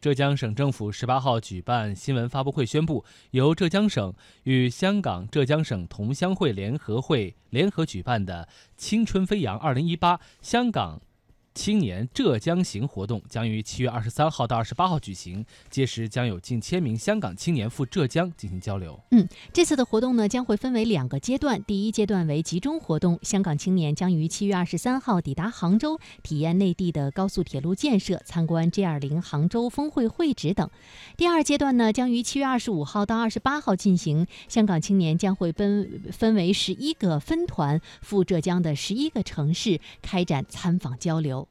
浙江省政府十八号举办新闻发布会，宣布由浙江省与香港浙江省同乡会联合会联合举办的“青春飞扬二零一八”香港。青年浙江行活动将于七月二十三号到二十八号举行，届时将有近千名香港青年赴浙江进行交流。嗯，这次的活动呢将会分为两个阶段，第一阶段为集中活动，香港青年将于七月二十三号抵达杭州，体验内地的高速铁路建设，参观 G 二零杭州峰会会址等。第二阶段呢将于七月二十五号到二十八号进行，香港青年将会分分为十一个分团赴浙江的十一个城市开展参访交流。